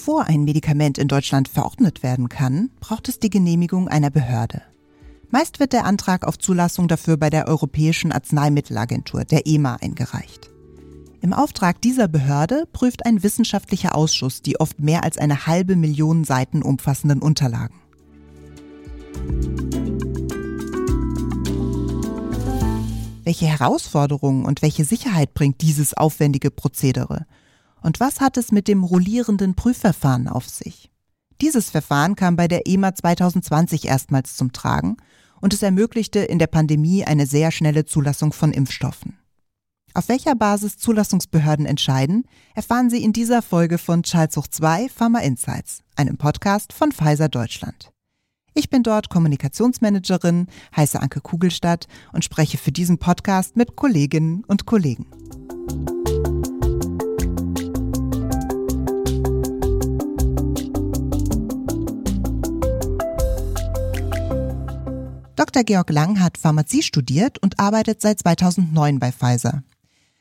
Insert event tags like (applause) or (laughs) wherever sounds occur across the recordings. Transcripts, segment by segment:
Bevor ein Medikament in Deutschland verordnet werden kann, braucht es die Genehmigung einer Behörde. Meist wird der Antrag auf Zulassung dafür bei der Europäischen Arzneimittelagentur, der EMA, eingereicht. Im Auftrag dieser Behörde prüft ein wissenschaftlicher Ausschuss die oft mehr als eine halbe Million Seiten umfassenden Unterlagen. Welche Herausforderungen und welche Sicherheit bringt dieses aufwendige Prozedere? Und was hat es mit dem rollierenden Prüfverfahren auf sich? Dieses Verfahren kam bei der EMA 2020 erstmals zum Tragen und es ermöglichte in der Pandemie eine sehr schnelle Zulassung von Impfstoffen. Auf welcher Basis Zulassungsbehörden entscheiden, erfahren Sie in dieser Folge von Charles Hoch 2 Pharma Insights, einem Podcast von Pfizer Deutschland. Ich bin dort Kommunikationsmanagerin, heiße Anke Kugelstadt und spreche für diesen Podcast mit Kolleginnen und Kollegen. Dr. Georg Lang hat Pharmazie studiert und arbeitet seit 2009 bei Pfizer.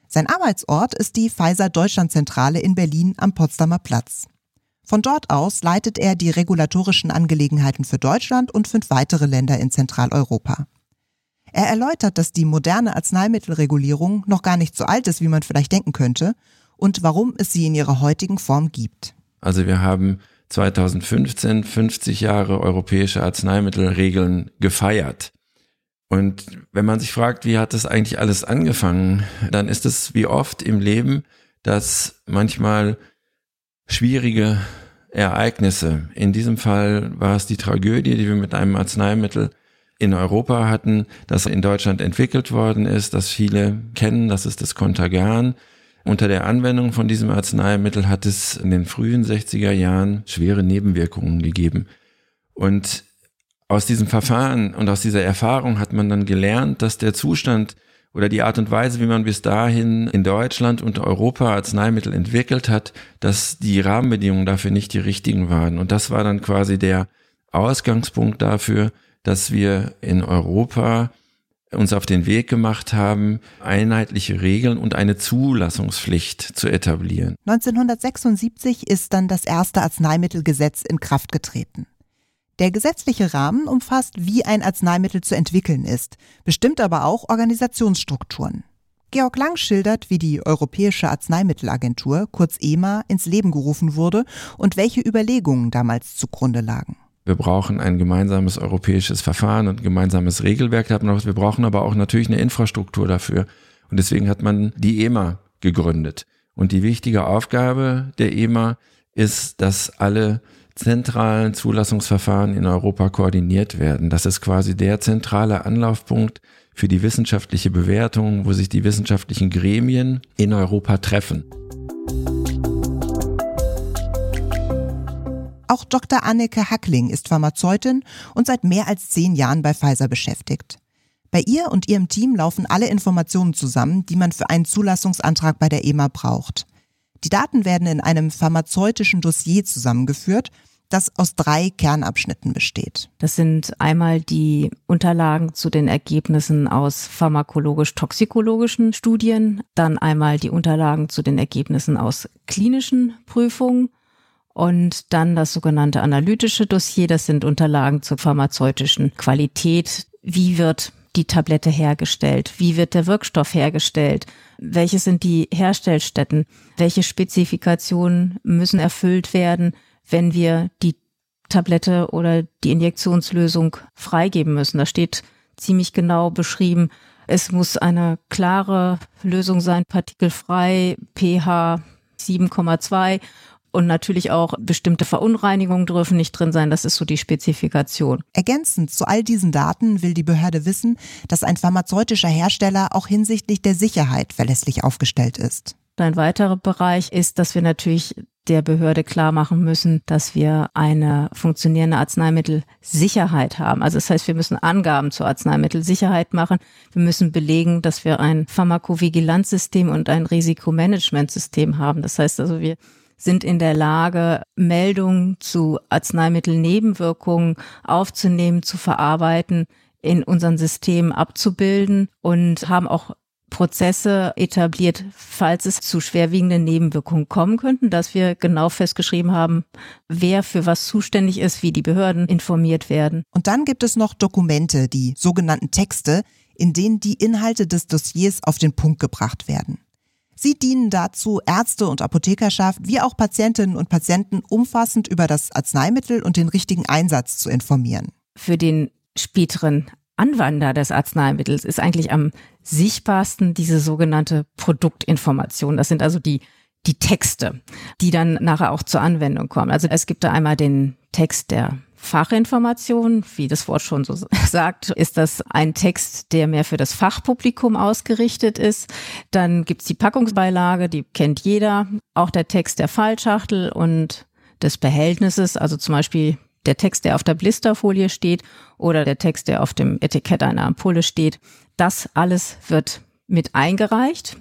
Sein Arbeitsort ist die Pfizer Deutschlandzentrale in Berlin am Potsdamer Platz. Von dort aus leitet er die regulatorischen Angelegenheiten für Deutschland und fünf weitere Länder in Zentraleuropa. Er erläutert, dass die moderne Arzneimittelregulierung noch gar nicht so alt ist, wie man vielleicht denken könnte, und warum es sie in ihrer heutigen Form gibt. Also wir haben 2015 50 Jahre europäische Arzneimittelregeln gefeiert. Und wenn man sich fragt, wie hat das eigentlich alles angefangen, dann ist es wie oft im Leben, dass manchmal schwierige Ereignisse. In diesem Fall war es die Tragödie, die wir mit einem Arzneimittel in Europa hatten, das in Deutschland entwickelt worden ist, das viele kennen, das ist das Contagan. Unter der Anwendung von diesem Arzneimittel hat es in den frühen 60er Jahren schwere Nebenwirkungen gegeben. Und aus diesem Verfahren und aus dieser Erfahrung hat man dann gelernt, dass der Zustand oder die Art und Weise, wie man bis dahin in Deutschland und Europa Arzneimittel entwickelt hat, dass die Rahmenbedingungen dafür nicht die richtigen waren. Und das war dann quasi der Ausgangspunkt dafür, dass wir in Europa uns auf den Weg gemacht haben, einheitliche Regeln und eine Zulassungspflicht zu etablieren. 1976 ist dann das erste Arzneimittelgesetz in Kraft getreten. Der gesetzliche Rahmen umfasst, wie ein Arzneimittel zu entwickeln ist, bestimmt aber auch Organisationsstrukturen. Georg Lang schildert, wie die Europäische Arzneimittelagentur, kurz EMA, ins Leben gerufen wurde und welche Überlegungen damals zugrunde lagen. Wir brauchen ein gemeinsames europäisches Verfahren und ein gemeinsames Regelwerk. Wir brauchen aber auch natürlich eine Infrastruktur dafür. Und deswegen hat man die EMA gegründet. Und die wichtige Aufgabe der EMA ist, dass alle zentralen Zulassungsverfahren in Europa koordiniert werden. Das ist quasi der zentrale Anlaufpunkt für die wissenschaftliche Bewertung, wo sich die wissenschaftlichen Gremien in Europa treffen. Auch Dr. Anneke Hackling ist Pharmazeutin und seit mehr als zehn Jahren bei Pfizer beschäftigt. Bei ihr und ihrem Team laufen alle Informationen zusammen, die man für einen Zulassungsantrag bei der EMA braucht. Die Daten werden in einem pharmazeutischen Dossier zusammengeführt das aus drei Kernabschnitten besteht. Das sind einmal die Unterlagen zu den Ergebnissen aus pharmakologisch-toxikologischen Studien, dann einmal die Unterlagen zu den Ergebnissen aus klinischen Prüfungen und dann das sogenannte analytische Dossier, das sind Unterlagen zur pharmazeutischen Qualität. Wie wird die Tablette hergestellt? Wie wird der Wirkstoff hergestellt? Welche sind die Herstellstätten? Welche Spezifikationen müssen erfüllt werden? wenn wir die Tablette oder die Injektionslösung freigeben müssen. Da steht ziemlich genau beschrieben, es muss eine klare Lösung sein, partikelfrei, pH 7,2 und natürlich auch bestimmte Verunreinigungen dürfen nicht drin sein. Das ist so die Spezifikation. Ergänzend zu all diesen Daten will die Behörde wissen, dass ein pharmazeutischer Hersteller auch hinsichtlich der Sicherheit verlässlich aufgestellt ist. Ein weiterer Bereich ist, dass wir natürlich der Behörde klar machen müssen, dass wir eine funktionierende Arzneimittelsicherheit haben. Also das heißt, wir müssen Angaben zur Arzneimittelsicherheit machen. Wir müssen belegen, dass wir ein Pharmakovigilanzsystem und ein Risikomanagementsystem haben. Das heißt also, wir sind in der Lage, Meldungen zu Arzneimittelnebenwirkungen aufzunehmen, zu verarbeiten, in unseren Systemen abzubilden und haben auch Prozesse etabliert, falls es zu schwerwiegenden Nebenwirkungen kommen könnten, dass wir genau festgeschrieben haben, wer für was zuständig ist, wie die Behörden informiert werden. Und dann gibt es noch Dokumente, die sogenannten Texte, in denen die Inhalte des Dossiers auf den Punkt gebracht werden. Sie dienen dazu, Ärzte und Apothekerschaft wie auch Patientinnen und Patienten umfassend über das Arzneimittel und den richtigen Einsatz zu informieren. Für den späteren Anwender des Arzneimittels ist eigentlich am sichtbarsten diese sogenannte Produktinformation. Das sind also die die Texte, die dann nachher auch zur Anwendung kommen. Also es gibt da einmal den Text der Fachinformation, wie das Wort schon so (laughs) sagt, ist das ein Text, der mehr für das Fachpublikum ausgerichtet ist. Dann gibt's die Packungsbeilage, die kennt jeder. Auch der Text der Fallschachtel und des Behältnisses, also zum Beispiel der Text, der auf der Blisterfolie steht oder der Text, der auf dem Etikett einer Ampulle steht. Das alles wird mit eingereicht,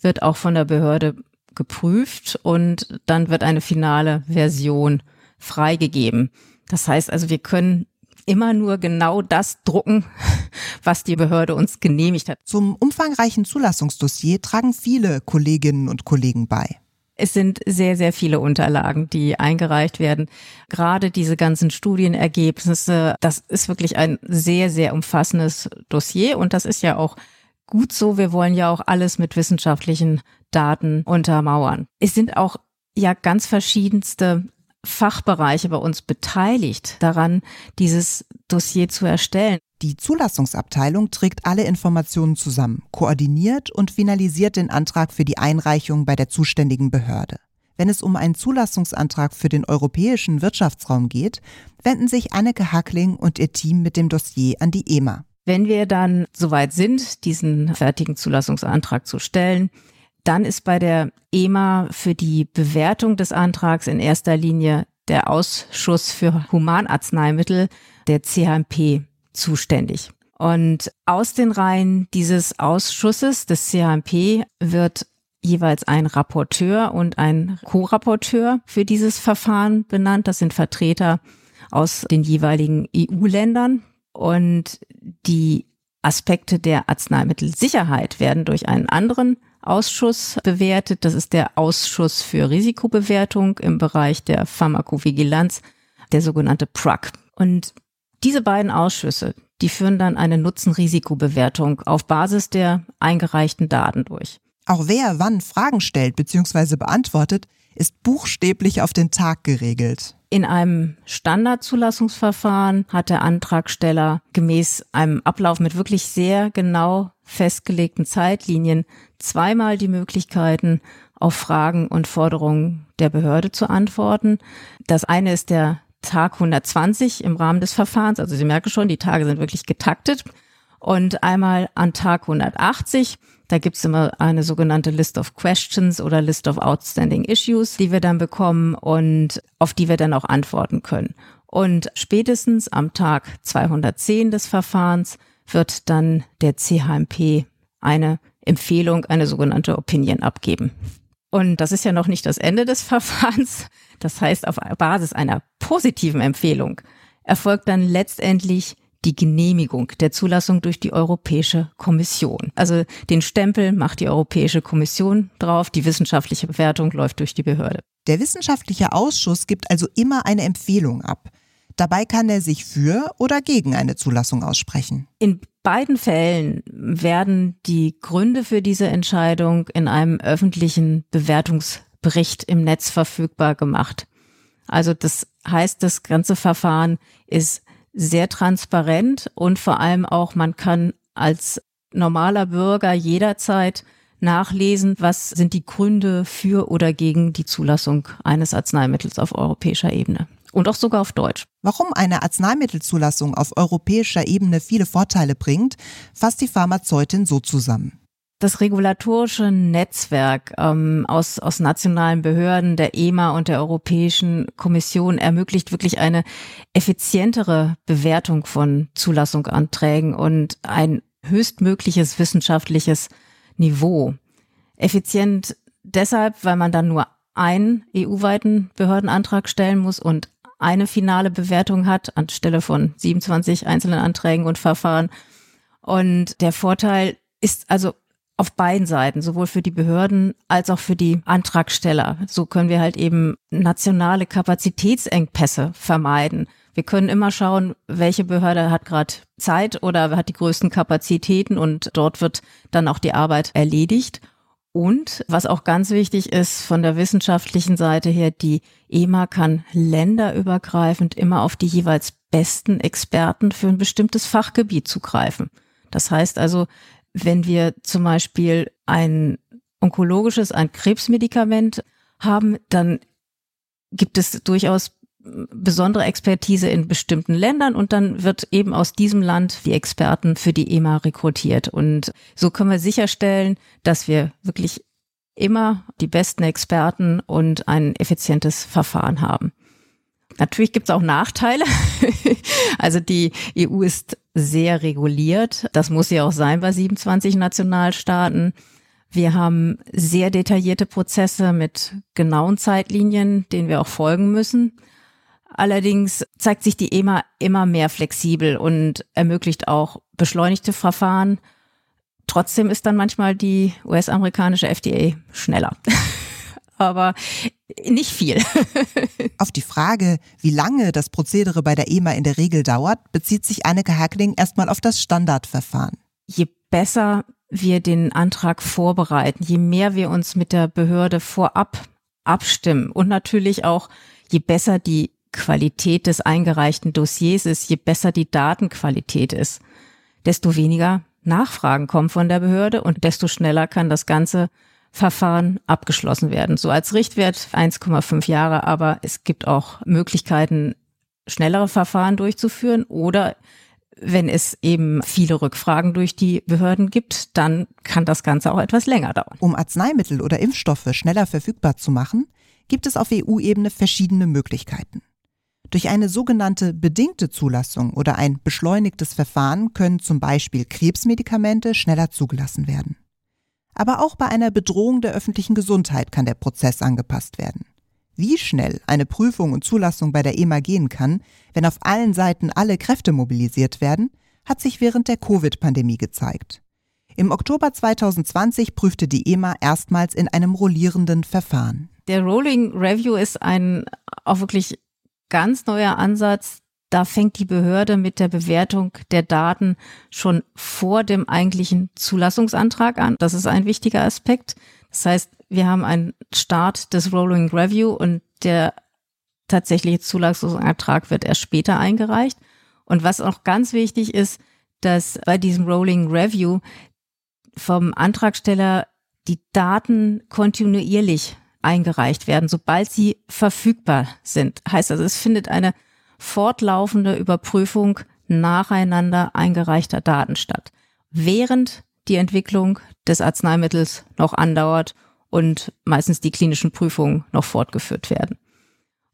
wird auch von der Behörde geprüft und dann wird eine finale Version freigegeben. Das heißt also, wir können immer nur genau das drucken, (laughs) was die Behörde uns genehmigt hat. Zum umfangreichen Zulassungsdossier tragen viele Kolleginnen und Kollegen bei. Es sind sehr, sehr viele Unterlagen, die eingereicht werden. Gerade diese ganzen Studienergebnisse, das ist wirklich ein sehr, sehr umfassendes Dossier und das ist ja auch gut so. Wir wollen ja auch alles mit wissenschaftlichen Daten untermauern. Es sind auch ja ganz verschiedenste Fachbereiche bei uns beteiligt daran, dieses Dossier zu erstellen. Die Zulassungsabteilung trägt alle Informationen zusammen, koordiniert und finalisiert den Antrag für die Einreichung bei der zuständigen Behörde. Wenn es um einen Zulassungsantrag für den europäischen Wirtschaftsraum geht, wenden sich Anneke Hackling und ihr Team mit dem Dossier an die EMA. Wenn wir dann soweit sind, diesen fertigen Zulassungsantrag zu stellen, dann ist bei der EMA für die Bewertung des Antrags in erster Linie der Ausschuss für Humanarzneimittel, der CHMP, zuständig. Und aus den Reihen dieses Ausschusses des CHMP wird jeweils ein Rapporteur und ein Co-Rapporteur für dieses Verfahren benannt. Das sind Vertreter aus den jeweiligen EU-Ländern. Und die Aspekte der Arzneimittelsicherheit werden durch einen anderen Ausschuss bewertet. Das ist der Ausschuss für Risikobewertung im Bereich der Pharmakovigilanz, der sogenannte PRAC. Und diese beiden Ausschüsse, die führen dann eine Nutzen-Risikobewertung auf Basis der eingereichten Daten durch. Auch wer wann Fragen stellt bzw. beantwortet, ist buchstäblich auf den Tag geregelt. In einem Standardzulassungsverfahren hat der Antragsteller gemäß einem Ablauf mit wirklich sehr genau festgelegten Zeitlinien zweimal die Möglichkeiten, auf Fragen und Forderungen der Behörde zu antworten. Das eine ist der Tag 120 im Rahmen des Verfahrens. Also Sie merken schon, die Tage sind wirklich getaktet. Und einmal an Tag 180, da gibt's immer eine sogenannte List of Questions oder List of Outstanding Issues, die wir dann bekommen und auf die wir dann auch antworten können. Und spätestens am Tag 210 des Verfahrens wird dann der CHMP eine Empfehlung, eine sogenannte Opinion abgeben. Und das ist ja noch nicht das Ende des (laughs) Verfahrens. Das heißt, auf Basis einer positiven Empfehlung erfolgt dann letztendlich die Genehmigung der Zulassung durch die Europäische Kommission. Also den Stempel macht die Europäische Kommission drauf, die wissenschaftliche Bewertung läuft durch die Behörde. Der wissenschaftliche Ausschuss gibt also immer eine Empfehlung ab. Dabei kann er sich für oder gegen eine Zulassung aussprechen. In beiden Fällen werden die Gründe für diese Entscheidung in einem öffentlichen Bewertungsbericht im Netz verfügbar gemacht. Also das heißt, das ganze Verfahren ist sehr transparent und vor allem auch, man kann als normaler Bürger jederzeit nachlesen, was sind die Gründe für oder gegen die Zulassung eines Arzneimittels auf europäischer Ebene und auch sogar auf Deutsch. Warum eine Arzneimittelzulassung auf europäischer Ebene viele Vorteile bringt, fasst die Pharmazeutin so zusammen. Das regulatorische Netzwerk ähm, aus, aus nationalen Behörden, der EMA und der Europäischen Kommission ermöglicht wirklich eine effizientere Bewertung von Zulassungsanträgen und ein höchstmögliches wissenschaftliches Niveau. Effizient deshalb, weil man dann nur einen EU-weiten Behördenantrag stellen muss und eine finale Bewertung hat, anstelle von 27 einzelnen Anträgen und Verfahren. Und der Vorteil ist also auf beiden Seiten, sowohl für die Behörden als auch für die Antragsteller. So können wir halt eben nationale Kapazitätsengpässe vermeiden. Wir können immer schauen, welche Behörde hat gerade Zeit oder hat die größten Kapazitäten und dort wird dann auch die Arbeit erledigt. Und was auch ganz wichtig ist von der wissenschaftlichen Seite her, die EMA kann länderübergreifend immer auf die jeweils besten Experten für ein bestimmtes Fachgebiet zugreifen. Das heißt also, wenn wir zum Beispiel ein onkologisches, ein Krebsmedikament haben, dann gibt es durchaus besondere Expertise in bestimmten Ländern und dann wird eben aus diesem Land die Experten für die EMA rekrutiert. Und so können wir sicherstellen, dass wir wirklich immer die besten Experten und ein effizientes Verfahren haben. Natürlich gibt es auch Nachteile. (laughs) also die EU ist sehr reguliert. Das muss ja auch sein bei 27 Nationalstaaten. Wir haben sehr detaillierte Prozesse mit genauen Zeitlinien, denen wir auch folgen müssen. Allerdings zeigt sich die EMA immer mehr flexibel und ermöglicht auch beschleunigte Verfahren. Trotzdem ist dann manchmal die US-amerikanische FDA schneller. (laughs) Aber nicht viel. (laughs) Auf die Frage, wie lange das Prozedere bei der EMA in der Regel dauert, bezieht sich Anneke Hackling erstmal auf das Standardverfahren. Je besser wir den Antrag vorbereiten, je mehr wir uns mit der Behörde vorab abstimmen und natürlich auch je besser die Qualität des eingereichten Dossiers ist, je besser die Datenqualität ist, desto weniger Nachfragen kommen von der Behörde und desto schneller kann das ganze Verfahren abgeschlossen werden. So als Richtwert 1,5 Jahre, aber es gibt auch Möglichkeiten, schnellere Verfahren durchzuführen oder wenn es eben viele Rückfragen durch die Behörden gibt, dann kann das Ganze auch etwas länger dauern. Um Arzneimittel oder Impfstoffe schneller verfügbar zu machen, gibt es auf EU-Ebene verschiedene Möglichkeiten. Durch eine sogenannte bedingte Zulassung oder ein beschleunigtes Verfahren können zum Beispiel Krebsmedikamente schneller zugelassen werden. Aber auch bei einer Bedrohung der öffentlichen Gesundheit kann der Prozess angepasst werden. Wie schnell eine Prüfung und Zulassung bei der EMA gehen kann, wenn auf allen Seiten alle Kräfte mobilisiert werden, hat sich während der Covid-Pandemie gezeigt. Im Oktober 2020 prüfte die EMA erstmals in einem rollierenden Verfahren. Der Rolling Review ist ein auch wirklich ganz neuer Ansatz. Da fängt die Behörde mit der Bewertung der Daten schon vor dem eigentlichen Zulassungsantrag an. Das ist ein wichtiger Aspekt. Das heißt, wir haben einen Start des Rolling Review und der tatsächliche Zulassungsantrag wird erst später eingereicht. Und was auch ganz wichtig ist, dass bei diesem Rolling Review vom Antragsteller die Daten kontinuierlich eingereicht werden, sobald sie verfügbar sind. Heißt also, es findet eine fortlaufende Überprüfung nacheinander eingereichter Daten statt, während die Entwicklung des Arzneimittels noch andauert und meistens die klinischen Prüfungen noch fortgeführt werden.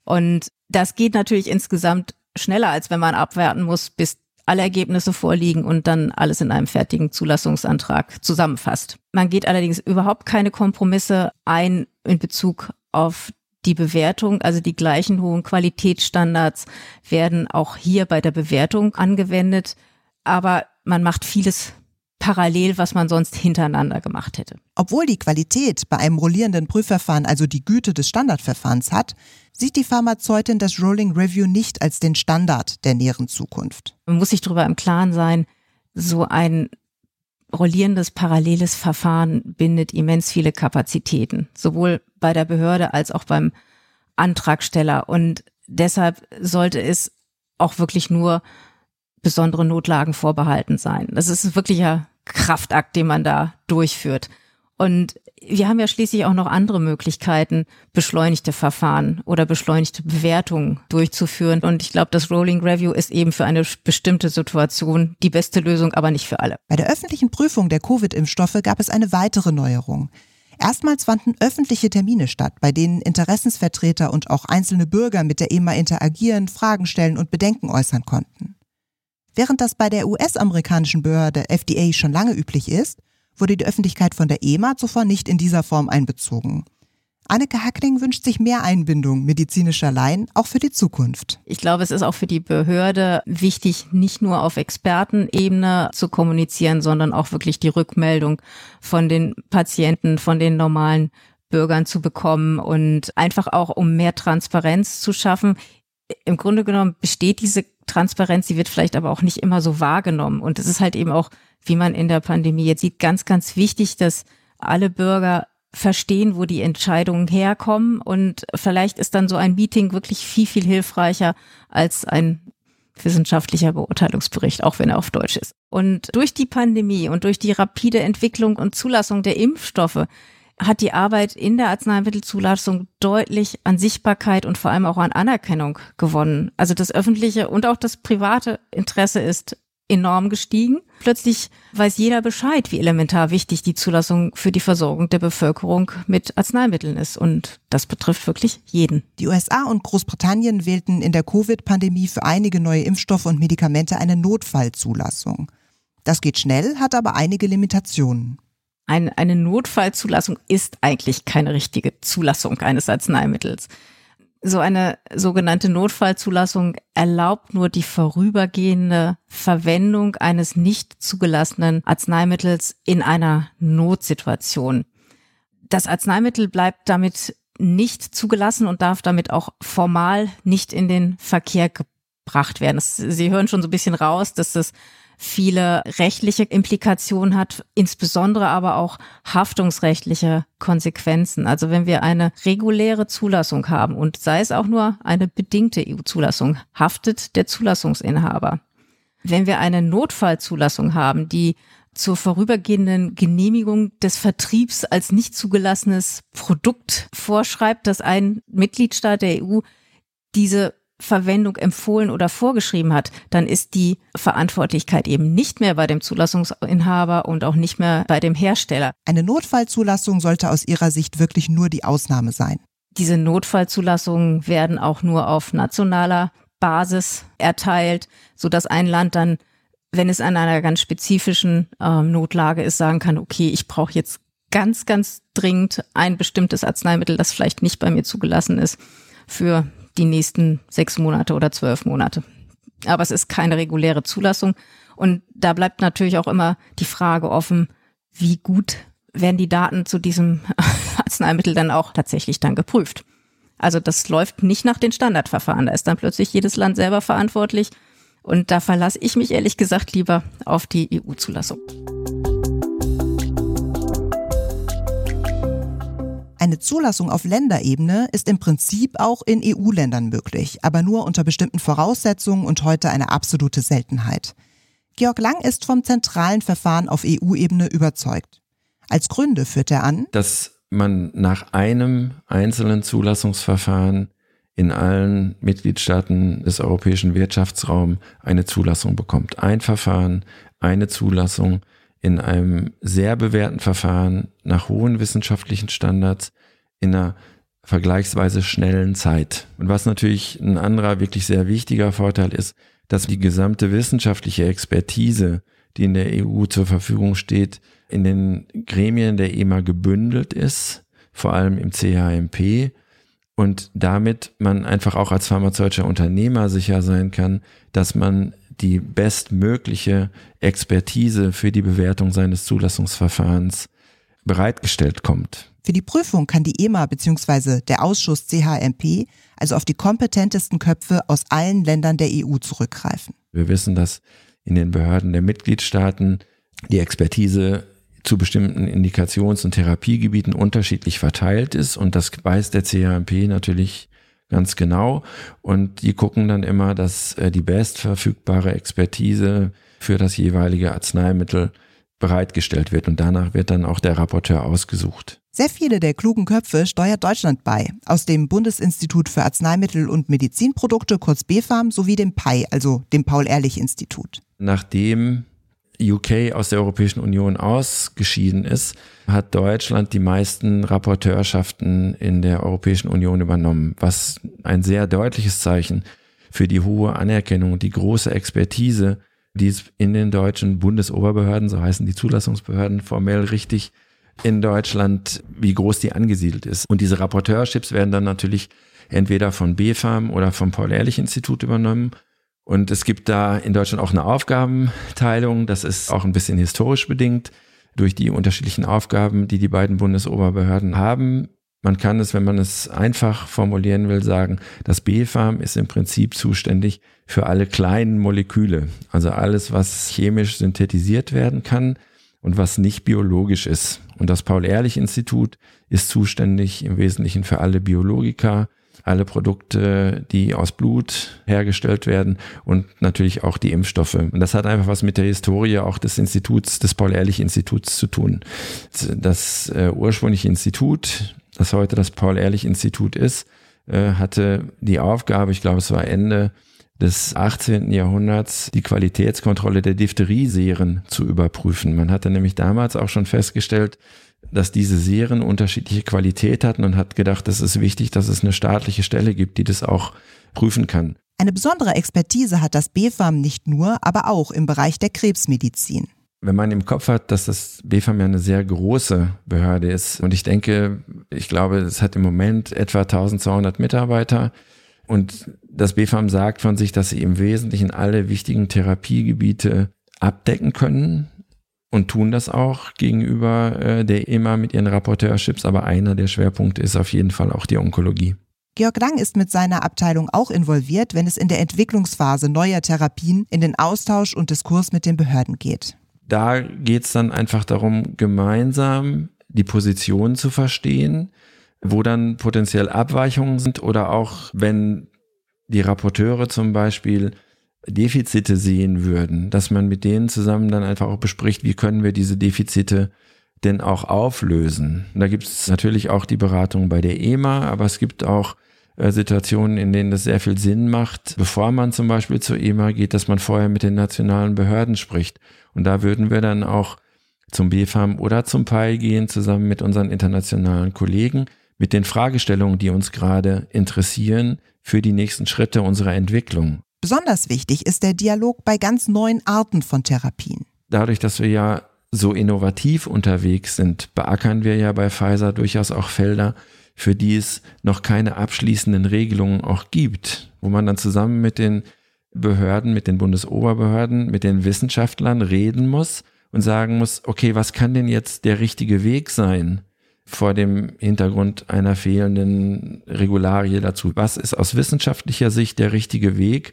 Und das geht natürlich insgesamt schneller, als wenn man abwarten muss, bis alle Ergebnisse vorliegen und dann alles in einem fertigen Zulassungsantrag zusammenfasst. Man geht allerdings überhaupt keine Kompromisse ein in Bezug auf die Bewertung, also die gleichen hohen Qualitätsstandards werden auch hier bei der Bewertung angewendet, aber man macht vieles parallel, was man sonst hintereinander gemacht hätte. Obwohl die Qualität bei einem rollierenden Prüfverfahren also die Güte des Standardverfahrens hat, sieht die Pharmazeutin das Rolling Review nicht als den Standard der näheren Zukunft. Man muss sich darüber im Klaren sein, so ein rollierendes paralleles Verfahren bindet immens viele Kapazitäten, sowohl bei der Behörde als auch beim Antragsteller. Und deshalb sollte es auch wirklich nur besondere Notlagen vorbehalten sein. Das ist ein wirklicher Kraftakt, den man da durchführt. Und wir haben ja schließlich auch noch andere Möglichkeiten, beschleunigte Verfahren oder beschleunigte Bewertungen durchzuführen. Und ich glaube, das Rolling Review ist eben für eine bestimmte Situation die beste Lösung, aber nicht für alle. Bei der öffentlichen Prüfung der Covid-Impfstoffe gab es eine weitere Neuerung. Erstmals fanden öffentliche Termine statt, bei denen Interessensvertreter und auch einzelne Bürger mit der EMA interagieren, Fragen stellen und Bedenken äußern konnten. Während das bei der US-amerikanischen Behörde FDA schon lange üblich ist, wurde die Öffentlichkeit von der EMA zuvor nicht in dieser Form einbezogen. Anneke Hackling wünscht sich mehr Einbindung medizinischer Laien, auch für die Zukunft. Ich glaube, es ist auch für die Behörde wichtig, nicht nur auf Expertenebene zu kommunizieren, sondern auch wirklich die Rückmeldung von den Patienten, von den normalen Bürgern zu bekommen und einfach auch um mehr Transparenz zu schaffen. Im Grunde genommen besteht diese Transparenz, sie wird vielleicht aber auch nicht immer so wahrgenommen. Und es ist halt eben auch, wie man in der Pandemie jetzt sieht, ganz, ganz wichtig, dass alle Bürger verstehen, wo die Entscheidungen herkommen. Und vielleicht ist dann so ein Meeting wirklich viel, viel hilfreicher als ein wissenschaftlicher Beurteilungsbericht, auch wenn er auf Deutsch ist. Und durch die Pandemie und durch die rapide Entwicklung und Zulassung der Impfstoffe hat die Arbeit in der Arzneimittelzulassung deutlich an Sichtbarkeit und vor allem auch an Anerkennung gewonnen. Also das öffentliche und auch das private Interesse ist enorm gestiegen. Plötzlich weiß jeder Bescheid, wie elementar wichtig die Zulassung für die Versorgung der Bevölkerung mit Arzneimitteln ist. Und das betrifft wirklich jeden. Die USA und Großbritannien wählten in der Covid-Pandemie für einige neue Impfstoffe und Medikamente eine Notfallzulassung. Das geht schnell, hat aber einige Limitationen. Ein, eine Notfallzulassung ist eigentlich keine richtige Zulassung eines Arzneimittels so eine sogenannte Notfallzulassung erlaubt nur die vorübergehende Verwendung eines nicht zugelassenen Arzneimittels in einer Notsituation. Das Arzneimittel bleibt damit nicht zugelassen und darf damit auch formal nicht in den Verkehr gebracht werden. Sie hören schon so ein bisschen raus, dass das viele rechtliche Implikationen hat, insbesondere aber auch haftungsrechtliche Konsequenzen. Also wenn wir eine reguläre Zulassung haben und sei es auch nur eine bedingte EU-Zulassung, haftet der Zulassungsinhaber. Wenn wir eine Notfallzulassung haben, die zur vorübergehenden Genehmigung des Vertriebs als nicht zugelassenes Produkt vorschreibt, dass ein Mitgliedstaat der EU diese Verwendung empfohlen oder vorgeschrieben hat, dann ist die Verantwortlichkeit eben nicht mehr bei dem Zulassungsinhaber und auch nicht mehr bei dem Hersteller. Eine Notfallzulassung sollte aus Ihrer Sicht wirklich nur die Ausnahme sein. Diese Notfallzulassungen werden auch nur auf nationaler Basis erteilt, so dass ein Land dann, wenn es an einer ganz spezifischen äh, Notlage ist, sagen kann, okay, ich brauche jetzt ganz, ganz dringend ein bestimmtes Arzneimittel, das vielleicht nicht bei mir zugelassen ist, für die nächsten sechs Monate oder zwölf Monate. Aber es ist keine reguläre Zulassung. Und da bleibt natürlich auch immer die Frage offen, wie gut werden die Daten zu diesem (laughs) Arzneimittel dann auch tatsächlich dann geprüft. Also das läuft nicht nach den Standardverfahren. Da ist dann plötzlich jedes Land selber verantwortlich. Und da verlasse ich mich ehrlich gesagt lieber auf die EU-Zulassung. Eine Zulassung auf Länderebene ist im Prinzip auch in EU-Ländern möglich, aber nur unter bestimmten Voraussetzungen und heute eine absolute Seltenheit. Georg Lang ist vom zentralen Verfahren auf EU-Ebene überzeugt. Als Gründe führt er an, dass man nach einem einzelnen Zulassungsverfahren in allen Mitgliedstaaten des europäischen Wirtschaftsraums eine Zulassung bekommt. Ein Verfahren, eine Zulassung in einem sehr bewährten Verfahren nach hohen wissenschaftlichen Standards in einer vergleichsweise schnellen Zeit. Und was natürlich ein anderer wirklich sehr wichtiger Vorteil ist, dass die gesamte wissenschaftliche Expertise, die in der EU zur Verfügung steht, in den Gremien der EMA gebündelt ist, vor allem im CHMP, und damit man einfach auch als pharmazeutischer Unternehmer sicher sein kann, dass man die bestmögliche Expertise für die Bewertung seines Zulassungsverfahrens bereitgestellt kommt. Für die Prüfung kann die EMA bzw. der Ausschuss CHMP also auf die kompetentesten Köpfe aus allen Ländern der EU zurückgreifen. Wir wissen, dass in den Behörden der Mitgliedstaaten die Expertise zu bestimmten Indikations- und Therapiegebieten unterschiedlich verteilt ist und das weiß der CHMP natürlich ganz genau. Und die gucken dann immer, dass äh, die bestverfügbare Expertise für das jeweilige Arzneimittel bereitgestellt wird. Und danach wird dann auch der Rapporteur ausgesucht. Sehr viele der klugen Köpfe steuert Deutschland bei, aus dem Bundesinstitut für Arzneimittel und Medizinprodukte, kurz BfArM, sowie dem PAI, also dem Paul-Ehrlich-Institut. Nachdem UK aus der Europäischen Union ausgeschieden ist, hat Deutschland die meisten Rapporteurschaften in der Europäischen Union übernommen, was ein sehr deutliches Zeichen für die hohe Anerkennung und die große Expertise, die es in den deutschen Bundesoberbehörden, so heißen die Zulassungsbehörden formell richtig, in Deutschland, wie groß die angesiedelt ist. Und diese Rapporteurships werden dann natürlich entweder von BfArM oder vom Paul-Ehrlich-Institut übernommen. Und es gibt da in Deutschland auch eine Aufgabenteilung. Das ist auch ein bisschen historisch bedingt durch die unterschiedlichen Aufgaben, die die beiden Bundesoberbehörden haben. Man kann es, wenn man es einfach formulieren will, sagen, das BfArM ist im Prinzip zuständig für alle kleinen Moleküle, also alles, was chemisch synthetisiert werden kann und was nicht biologisch ist. Und das Paul-Ehrlich-Institut ist zuständig im Wesentlichen für alle Biologika, alle Produkte, die aus Blut hergestellt werden und natürlich auch die Impfstoffe. Und das hat einfach was mit der Historie auch des Instituts, des Paul-Ehrlich-Instituts zu tun. Das äh, ursprüngliche Institut, das heute das Paul-Ehrlich-Institut ist, äh, hatte die Aufgabe, ich glaube, es war Ende des 18. Jahrhunderts die Qualitätskontrolle der Diphtherieseren zu überprüfen. Man hatte nämlich damals auch schon festgestellt, dass diese Serien unterschiedliche Qualität hatten und hat gedacht, es ist wichtig, dass es eine staatliche Stelle gibt, die das auch prüfen kann. Eine besondere Expertise hat das BfArM nicht nur, aber auch im Bereich der Krebsmedizin. Wenn man im Kopf hat, dass das BfArM ja eine sehr große Behörde ist und ich denke, ich glaube, es hat im Moment etwa 1200 Mitarbeiter und das BfArM sagt von sich, dass sie im Wesentlichen alle wichtigen Therapiegebiete abdecken können und tun das auch gegenüber äh, der EMA mit ihren Rapporteurships, aber einer der Schwerpunkte ist auf jeden Fall auch die Onkologie. Georg Lang ist mit seiner Abteilung auch involviert, wenn es in der Entwicklungsphase neuer Therapien in den Austausch und Diskurs mit den Behörden geht. Da geht es dann einfach darum, gemeinsam die Position zu verstehen, wo dann potenziell Abweichungen sind oder auch wenn die Rapporteure zum Beispiel Defizite sehen würden, dass man mit denen zusammen dann einfach auch bespricht, wie können wir diese Defizite denn auch auflösen. Da gibt es natürlich auch die Beratung bei der EMA, aber es gibt auch Situationen, in denen das sehr viel Sinn macht, bevor man zum Beispiel zur EMA geht, dass man vorher mit den nationalen Behörden spricht. Und da würden wir dann auch zum BFAM oder zum PAI gehen, zusammen mit unseren internationalen Kollegen, mit den Fragestellungen, die uns gerade interessieren für die nächsten Schritte unserer Entwicklung. Besonders wichtig ist der Dialog bei ganz neuen Arten von Therapien. Dadurch, dass wir ja so innovativ unterwegs sind, beackern wir ja bei Pfizer durchaus auch Felder, für die es noch keine abschließenden Regelungen auch gibt, wo man dann zusammen mit den Behörden, mit den Bundesoberbehörden, mit den Wissenschaftlern reden muss und sagen muss, okay, was kann denn jetzt der richtige Weg sein vor dem Hintergrund einer fehlenden Regularie dazu? Was ist aus wissenschaftlicher Sicht der richtige Weg?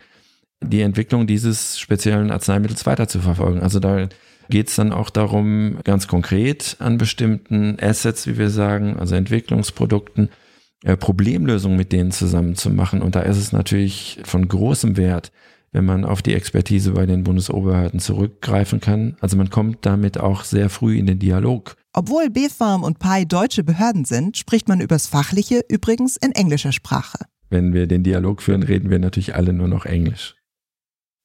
die Entwicklung dieses speziellen Arzneimittels weiter zu verfolgen. Also da geht es dann auch darum, ganz konkret an bestimmten Assets, wie wir sagen, also Entwicklungsprodukten, äh, Problemlösungen mit denen zusammen zu machen. Und da ist es natürlich von großem Wert, wenn man auf die Expertise bei den Bundesoberhörden zurückgreifen kann. Also man kommt damit auch sehr früh in den Dialog. Obwohl BfArM und PI deutsche Behörden sind, spricht man übers Fachliche übrigens in englischer Sprache. Wenn wir den Dialog führen, reden wir natürlich alle nur noch Englisch.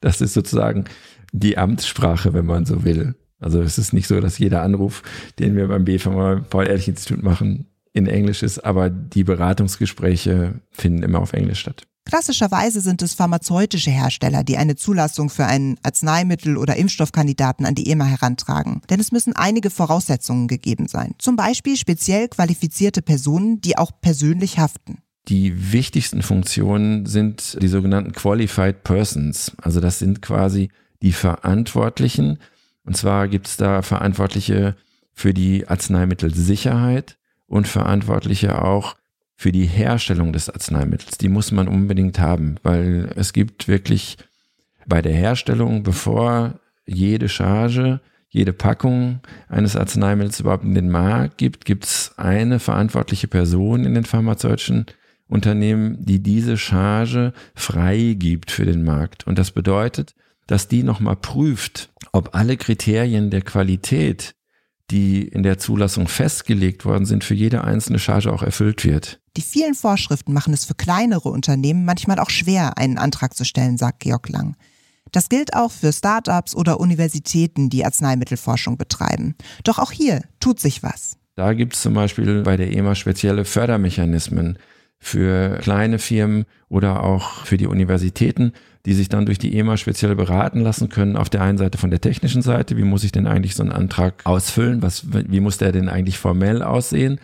Das ist sozusagen die Amtssprache, wenn man so will. Also es ist nicht so, dass jeder Anruf, den wir beim BFM Paul-Ehrlich-Institut machen, in Englisch ist, aber die Beratungsgespräche finden immer auf Englisch statt. Klassischerweise sind es pharmazeutische Hersteller, die eine Zulassung für einen Arzneimittel- oder Impfstoffkandidaten an die EMA herantragen. Denn es müssen einige Voraussetzungen gegeben sein. Zum Beispiel speziell qualifizierte Personen, die auch persönlich haften. Die wichtigsten Funktionen sind die sogenannten Qualified Persons. Also das sind quasi die Verantwortlichen. Und zwar gibt es da Verantwortliche für die Arzneimittelsicherheit und Verantwortliche auch für die Herstellung des Arzneimittels. Die muss man unbedingt haben, weil es gibt wirklich bei der Herstellung, bevor jede Charge, jede Packung eines Arzneimittels überhaupt in den Markt gibt, gibt es eine verantwortliche Person in den pharmazeutischen Unternehmen, die diese Charge freigibt für den Markt. Und das bedeutet, dass die nochmal prüft, ob alle Kriterien der Qualität, die in der Zulassung festgelegt worden sind, für jede einzelne Charge auch erfüllt wird. Die vielen Vorschriften machen es für kleinere Unternehmen manchmal auch schwer, einen Antrag zu stellen, sagt Georg Lang. Das gilt auch für Start-ups oder Universitäten, die Arzneimittelforschung betreiben. Doch auch hier tut sich was. Da gibt es zum Beispiel bei der EMA spezielle Fördermechanismen, für kleine Firmen oder auch für die Universitäten, die sich dann durch die EMA speziell beraten lassen können. Auf der einen Seite von der technischen Seite, wie muss ich denn eigentlich so einen Antrag ausfüllen? Was, wie muss der denn eigentlich formell aussehen?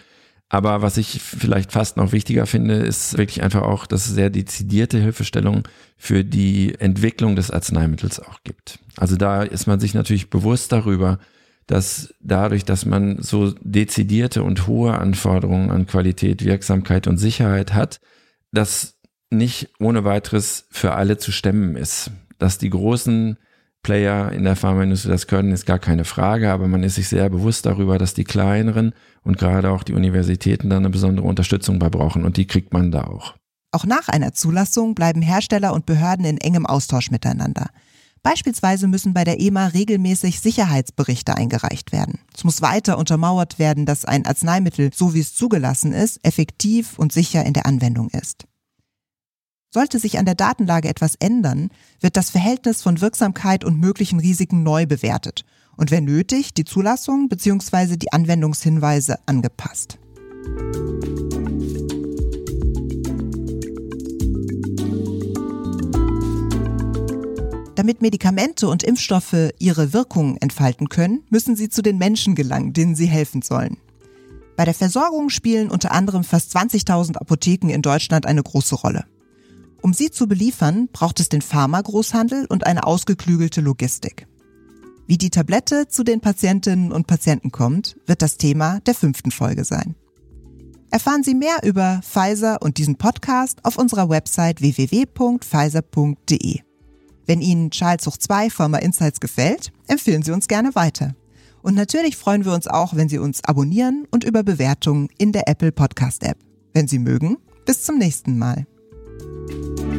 Aber was ich vielleicht fast noch wichtiger finde, ist wirklich einfach auch, dass es sehr dezidierte Hilfestellung für die Entwicklung des Arzneimittels auch gibt. Also da ist man sich natürlich bewusst darüber, dass dadurch, dass man so dezidierte und hohe Anforderungen an Qualität, Wirksamkeit und Sicherheit hat, dass nicht ohne weiteres für alle zu stemmen ist. Dass die großen Player in der Pharmaindustrie das können, ist gar keine Frage, aber man ist sich sehr bewusst darüber, dass die kleineren und gerade auch die Universitäten da eine besondere Unterstützung bei brauchen und die kriegt man da auch. Auch nach einer Zulassung bleiben Hersteller und Behörden in engem Austausch miteinander. Beispielsweise müssen bei der EMA regelmäßig Sicherheitsberichte eingereicht werden. Es muss weiter untermauert werden, dass ein Arzneimittel, so wie es zugelassen ist, effektiv und sicher in der Anwendung ist. Sollte sich an der Datenlage etwas ändern, wird das Verhältnis von Wirksamkeit und möglichen Risiken neu bewertet und wenn nötig die Zulassung bzw. die Anwendungshinweise angepasst. Damit Medikamente und Impfstoffe ihre Wirkungen entfalten können, müssen sie zu den Menschen gelangen, denen sie helfen sollen. Bei der Versorgung spielen unter anderem fast 20.000 Apotheken in Deutschland eine große Rolle. Um sie zu beliefern, braucht es den Pharmagroßhandel und eine ausgeklügelte Logistik. Wie die Tablette zu den Patientinnen und Patienten kommt, wird das Thema der fünften Folge sein. Erfahren Sie mehr über Pfizer und diesen Podcast auf unserer Website www.pfizer.de. Wenn Ihnen Hoch 2 Pharma Insights gefällt, empfehlen Sie uns gerne weiter. Und natürlich freuen wir uns auch, wenn Sie uns abonnieren und über Bewertungen in der Apple Podcast App. Wenn Sie mögen, bis zum nächsten Mal. Música